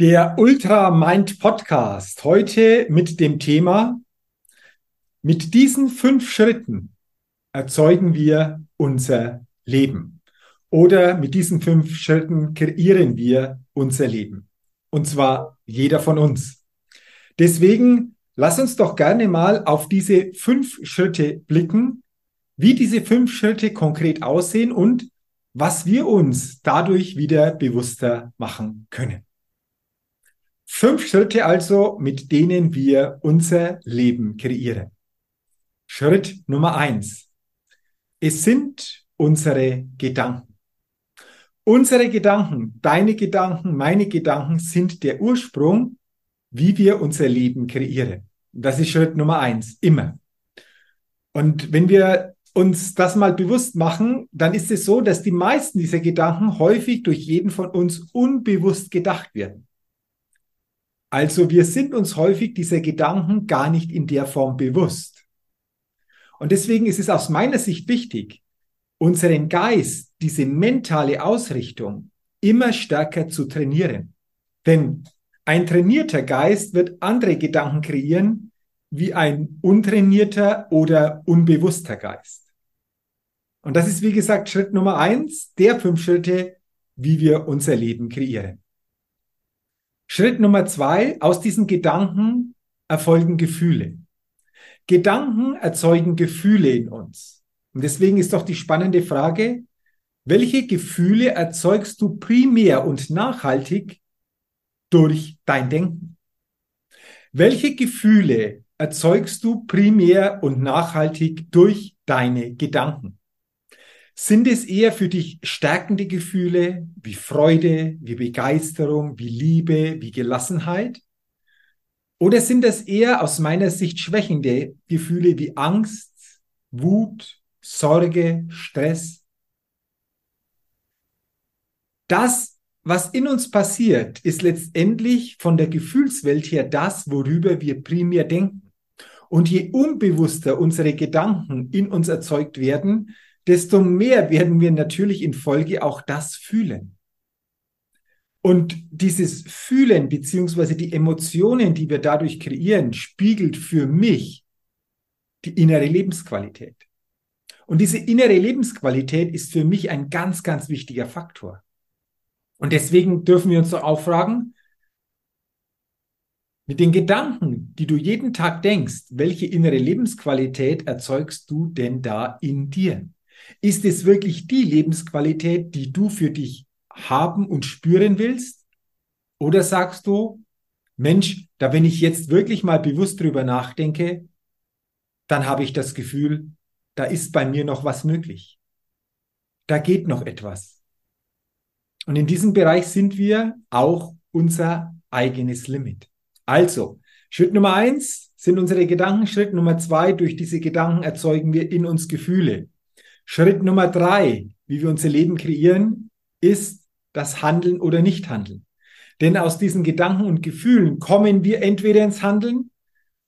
Der Ultra Mind Podcast heute mit dem Thema, mit diesen fünf Schritten erzeugen wir unser Leben. Oder mit diesen fünf Schritten kreieren wir unser Leben. Und zwar jeder von uns. Deswegen lass uns doch gerne mal auf diese fünf Schritte blicken, wie diese fünf Schritte konkret aussehen und was wir uns dadurch wieder bewusster machen können. Fünf Schritte also, mit denen wir unser Leben kreieren. Schritt Nummer eins. Es sind unsere Gedanken. Unsere Gedanken, deine Gedanken, meine Gedanken sind der Ursprung, wie wir unser Leben kreieren. Das ist Schritt Nummer eins, immer. Und wenn wir uns das mal bewusst machen, dann ist es so, dass die meisten dieser Gedanken häufig durch jeden von uns unbewusst gedacht werden. Also wir sind uns häufig dieser Gedanken gar nicht in der Form bewusst. Und deswegen ist es aus meiner Sicht wichtig, unseren Geist, diese mentale Ausrichtung immer stärker zu trainieren. Denn ein trainierter Geist wird andere Gedanken kreieren wie ein untrainierter oder unbewusster Geist. Und das ist, wie gesagt, Schritt Nummer eins der fünf Schritte, wie wir unser Leben kreieren. Schritt Nummer zwei, aus diesen Gedanken erfolgen Gefühle. Gedanken erzeugen Gefühle in uns. Und deswegen ist doch die spannende Frage, welche Gefühle erzeugst du primär und nachhaltig durch dein Denken? Welche Gefühle erzeugst du primär und nachhaltig durch deine Gedanken? Sind es eher für dich stärkende Gefühle wie Freude, wie Begeisterung, wie Liebe, wie Gelassenheit? Oder sind es eher aus meiner Sicht schwächende Gefühle wie Angst, Wut, Sorge, Stress? Das, was in uns passiert, ist letztendlich von der Gefühlswelt her das, worüber wir primär denken. Und je unbewusster unsere Gedanken in uns erzeugt werden, desto mehr werden wir natürlich in Folge auch das fühlen. Und dieses Fühlen beziehungsweise die Emotionen, die wir dadurch kreieren, spiegelt für mich die innere Lebensqualität. Und diese innere Lebensqualität ist für mich ein ganz, ganz wichtiger Faktor. Und deswegen dürfen wir uns doch auch fragen, mit den Gedanken, die du jeden Tag denkst, welche innere Lebensqualität erzeugst du denn da in dir? Ist es wirklich die Lebensqualität, die du für dich haben und spüren willst? Oder sagst du, Mensch, da wenn ich jetzt wirklich mal bewusst drüber nachdenke, dann habe ich das Gefühl, da ist bei mir noch was möglich. Da geht noch etwas. Und in diesem Bereich sind wir auch unser eigenes Limit. Also, Schritt Nummer eins sind unsere Gedanken. Schritt Nummer zwei, durch diese Gedanken erzeugen wir in uns Gefühle. Schritt Nummer drei, wie wir unser Leben kreieren, ist das Handeln oder Nichthandeln. Denn aus diesen Gedanken und Gefühlen kommen wir entweder ins Handeln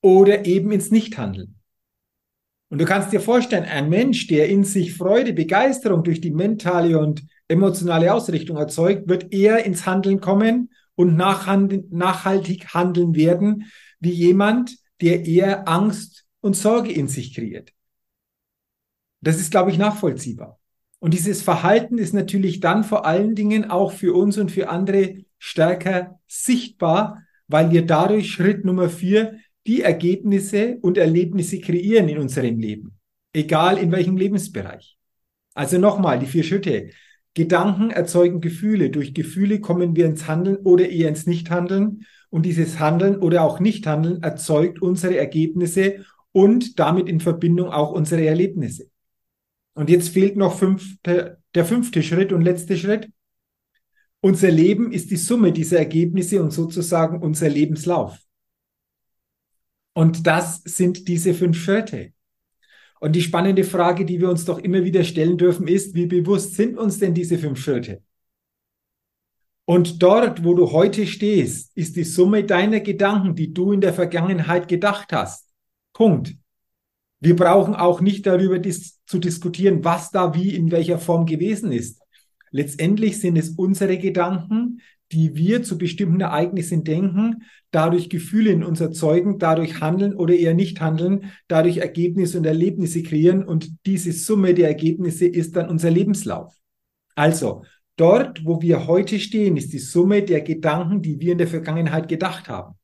oder eben ins Nichthandeln. Und du kannst dir vorstellen, ein Mensch, der in sich Freude, Begeisterung durch die mentale und emotionale Ausrichtung erzeugt, wird eher ins Handeln kommen und nachhaltig handeln werden, wie jemand, der eher Angst und Sorge in sich kreiert. Das ist, glaube ich, nachvollziehbar. Und dieses Verhalten ist natürlich dann vor allen Dingen auch für uns und für andere stärker sichtbar, weil wir dadurch Schritt Nummer vier die Ergebnisse und Erlebnisse kreieren in unserem Leben. Egal in welchem Lebensbereich. Also nochmal die vier Schritte. Gedanken erzeugen Gefühle. Durch Gefühle kommen wir ins Handeln oder eher ins Nichthandeln. Und dieses Handeln oder auch Nichthandeln erzeugt unsere Ergebnisse und damit in Verbindung auch unsere Erlebnisse. Und jetzt fehlt noch fünfte, der fünfte Schritt und letzte Schritt. Unser Leben ist die Summe dieser Ergebnisse und sozusagen unser Lebenslauf. Und das sind diese fünf Schritte. Und die spannende Frage, die wir uns doch immer wieder stellen dürfen, ist, wie bewusst sind uns denn diese fünf Schritte? Und dort, wo du heute stehst, ist die Summe deiner Gedanken, die du in der Vergangenheit gedacht hast. Punkt. Wir brauchen auch nicht darüber dis zu diskutieren, was da wie in welcher Form gewesen ist. Letztendlich sind es unsere Gedanken, die wir zu bestimmten Ereignissen denken, dadurch Gefühle in uns erzeugen, dadurch handeln oder eher nicht handeln, dadurch Ergebnisse und Erlebnisse kreieren und diese Summe der Ergebnisse ist dann unser Lebenslauf. Also, dort, wo wir heute stehen, ist die Summe der Gedanken, die wir in der Vergangenheit gedacht haben.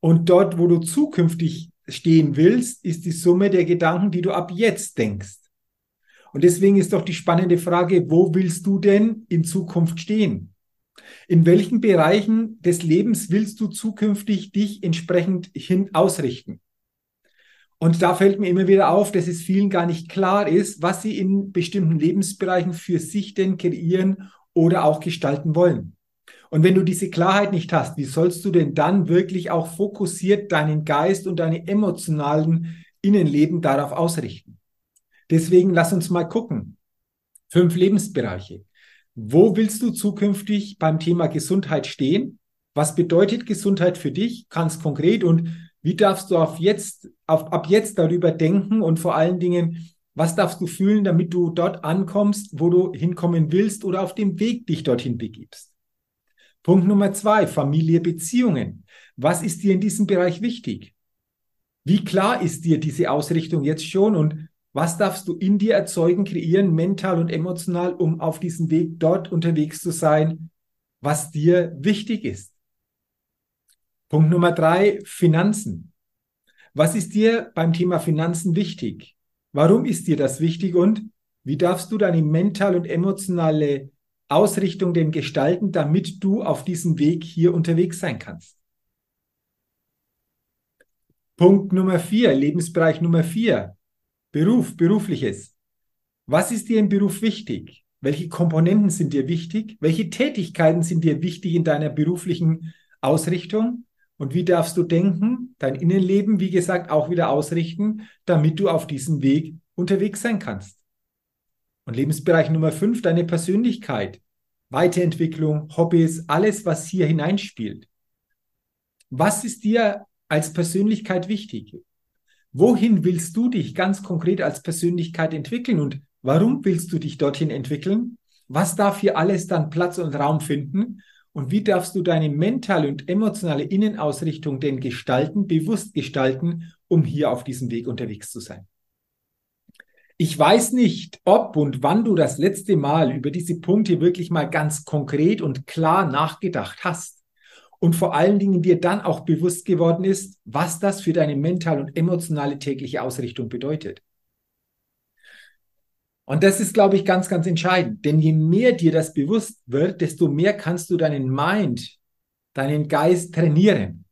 Und dort, wo du zukünftig stehen willst, ist die Summe der Gedanken, die du ab jetzt denkst. Und deswegen ist doch die spannende Frage, wo willst du denn in Zukunft stehen? In welchen Bereichen des Lebens willst du zukünftig dich entsprechend hin ausrichten? Und da fällt mir immer wieder auf, dass es vielen gar nicht klar ist, was sie in bestimmten Lebensbereichen für sich denn kreieren oder auch gestalten wollen. Und wenn du diese Klarheit nicht hast, wie sollst du denn dann wirklich auch fokussiert deinen Geist und deine emotionalen Innenleben darauf ausrichten? Deswegen lass uns mal gucken. Fünf Lebensbereiche. Wo willst du zukünftig beim Thema Gesundheit stehen? Was bedeutet Gesundheit für dich? Ganz konkret und wie darfst du auf jetzt, auf, ab jetzt darüber denken und vor allen Dingen, was darfst du fühlen, damit du dort ankommst, wo du hinkommen willst oder auf dem Weg dich dorthin begibst? Punkt Nummer zwei, Familie, Beziehungen. Was ist dir in diesem Bereich wichtig? Wie klar ist dir diese Ausrichtung jetzt schon und was darfst du in dir erzeugen, kreieren, mental und emotional, um auf diesem Weg dort unterwegs zu sein, was dir wichtig ist? Punkt Nummer drei, Finanzen. Was ist dir beim Thema Finanzen wichtig? Warum ist dir das wichtig und wie darfst du deine mental und emotionale Ausrichtung denn gestalten, damit du auf diesem Weg hier unterwegs sein kannst? Punkt Nummer vier, Lebensbereich Nummer vier. Beruf, berufliches. Was ist dir im Beruf wichtig? Welche Komponenten sind dir wichtig? Welche Tätigkeiten sind dir wichtig in deiner beruflichen Ausrichtung? Und wie darfst du denken, dein Innenleben, wie gesagt, auch wieder ausrichten, damit du auf diesem Weg unterwegs sein kannst? Und Lebensbereich Nummer fünf, deine Persönlichkeit, Weiterentwicklung, Hobbys, alles, was hier hineinspielt. Was ist dir als Persönlichkeit wichtig? Wohin willst du dich ganz konkret als Persönlichkeit entwickeln und warum willst du dich dorthin entwickeln? Was darf hier alles dann Platz und Raum finden? Und wie darfst du deine mentale und emotionale Innenausrichtung denn gestalten, bewusst gestalten, um hier auf diesem Weg unterwegs zu sein? Ich weiß nicht, ob und wann du das letzte Mal über diese Punkte wirklich mal ganz konkret und klar nachgedacht hast und vor allen Dingen dir dann auch bewusst geworden ist, was das für deine mentale und emotionale tägliche Ausrichtung bedeutet. Und das ist, glaube ich, ganz, ganz entscheidend. Denn je mehr dir das bewusst wird, desto mehr kannst du deinen Mind, deinen Geist trainieren,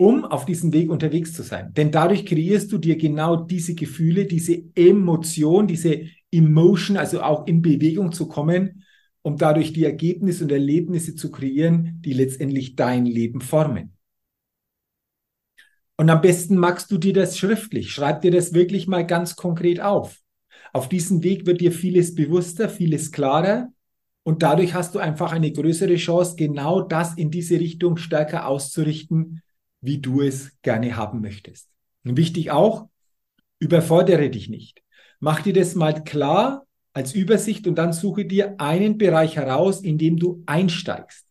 um auf diesem Weg unterwegs zu sein. Denn dadurch kreierst du dir genau diese Gefühle, diese Emotion, diese Emotion, also auch in Bewegung zu kommen, um dadurch die Ergebnisse und Erlebnisse zu kreieren, die letztendlich dein Leben formen. Und am besten magst du dir das schriftlich. Schreib dir das wirklich mal ganz konkret auf. Auf diesem Weg wird dir vieles bewusster, vieles klarer. Und dadurch hast du einfach eine größere Chance, genau das in diese Richtung stärker auszurichten, wie du es gerne haben möchtest. Und wichtig auch, überfordere dich nicht. Mach dir das mal klar als Übersicht und dann suche dir einen Bereich heraus, in dem du einsteigst.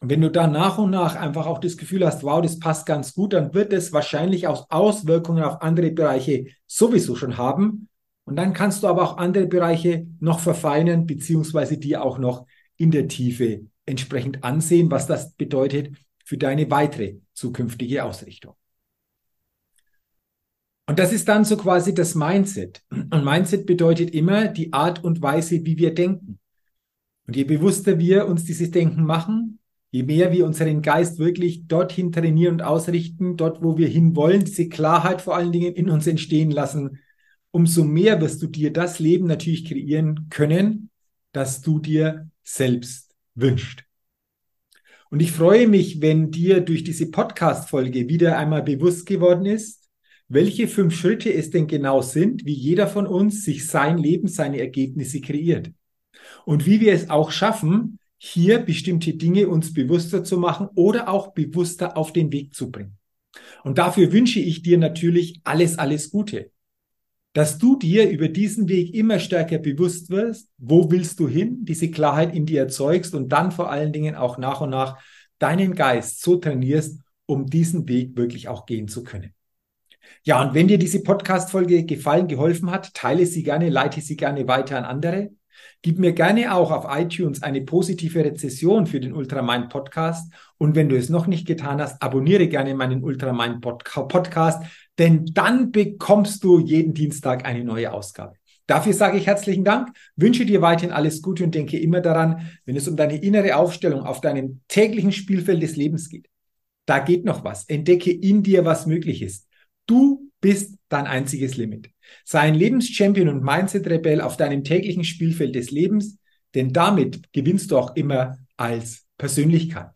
Und wenn du dann nach und nach einfach auch das Gefühl hast, wow, das passt ganz gut, dann wird es wahrscheinlich auch Auswirkungen auf andere Bereiche sowieso schon haben. Und dann kannst du aber auch andere Bereiche noch verfeinern, beziehungsweise dir auch noch in der Tiefe entsprechend ansehen, was das bedeutet für deine weitere zukünftige Ausrichtung. Und das ist dann so quasi das Mindset. Und Mindset bedeutet immer die Art und Weise, wie wir denken. Und je bewusster wir uns dieses Denken machen, je mehr wir unseren Geist wirklich dorthin trainieren und ausrichten, dort, wo wir hinwollen, diese Klarheit vor allen Dingen in uns entstehen lassen, umso mehr wirst du dir das Leben natürlich kreieren können, das du dir selbst wünschst. Und ich freue mich, wenn dir durch diese Podcast-Folge wieder einmal bewusst geworden ist, welche fünf Schritte es denn genau sind, wie jeder von uns sich sein Leben, seine Ergebnisse kreiert. Und wie wir es auch schaffen, hier bestimmte Dinge uns bewusster zu machen oder auch bewusster auf den Weg zu bringen. Und dafür wünsche ich dir natürlich alles, alles Gute. Dass du dir über diesen Weg immer stärker bewusst wirst, wo willst du hin, diese Klarheit in dir erzeugst und dann vor allen Dingen auch nach und nach deinen Geist so trainierst, um diesen Weg wirklich auch gehen zu können. Ja, und wenn dir diese Podcast-Folge gefallen, geholfen hat, teile sie gerne, leite sie gerne weiter an andere. Gib mir gerne auch auf iTunes eine positive Rezession für den Ultramind Podcast. Und wenn du es noch nicht getan hast, abonniere gerne meinen Ultramind Podcast, denn dann bekommst du jeden Dienstag eine neue Ausgabe. Dafür sage ich herzlichen Dank, wünsche dir weiterhin alles Gute und denke immer daran, wenn es um deine innere Aufstellung auf deinem täglichen Spielfeld des Lebens geht. Da geht noch was. Entdecke in dir, was möglich ist. Du bist dein einziges Limit. Sei ein Lebenschampion und Mindset-Rebell auf deinem täglichen Spielfeld des Lebens, denn damit gewinnst du auch immer als Persönlichkeit.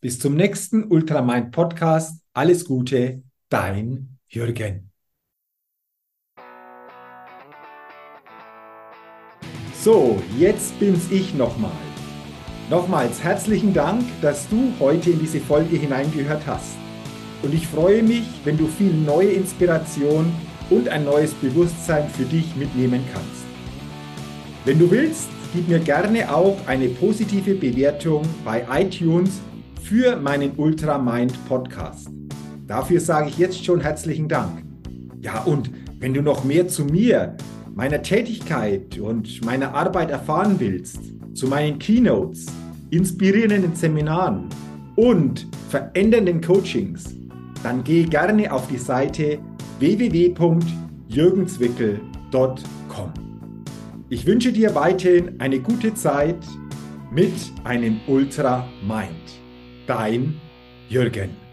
Bis zum nächsten Ultramind Podcast. Alles Gute, dein Jürgen. So, jetzt bin's ich nochmal. Nochmals herzlichen Dank, dass du heute in diese Folge hineingehört hast. Und ich freue mich, wenn du viel neue Inspiration und ein neues Bewusstsein für dich mitnehmen kannst. Wenn du willst, gib mir gerne auch eine positive Bewertung bei iTunes für meinen Ultramind Podcast. Dafür sage ich jetzt schon herzlichen Dank. Ja, und wenn du noch mehr zu mir, meiner Tätigkeit und meiner Arbeit erfahren willst, zu meinen Keynotes, inspirierenden Seminaren und verändernden Coachings, dann geh gerne auf die Seite www.jürgenswickel.com. Ich wünsche dir weiterhin eine gute Zeit mit einem Ultra Mind. Dein Jürgen.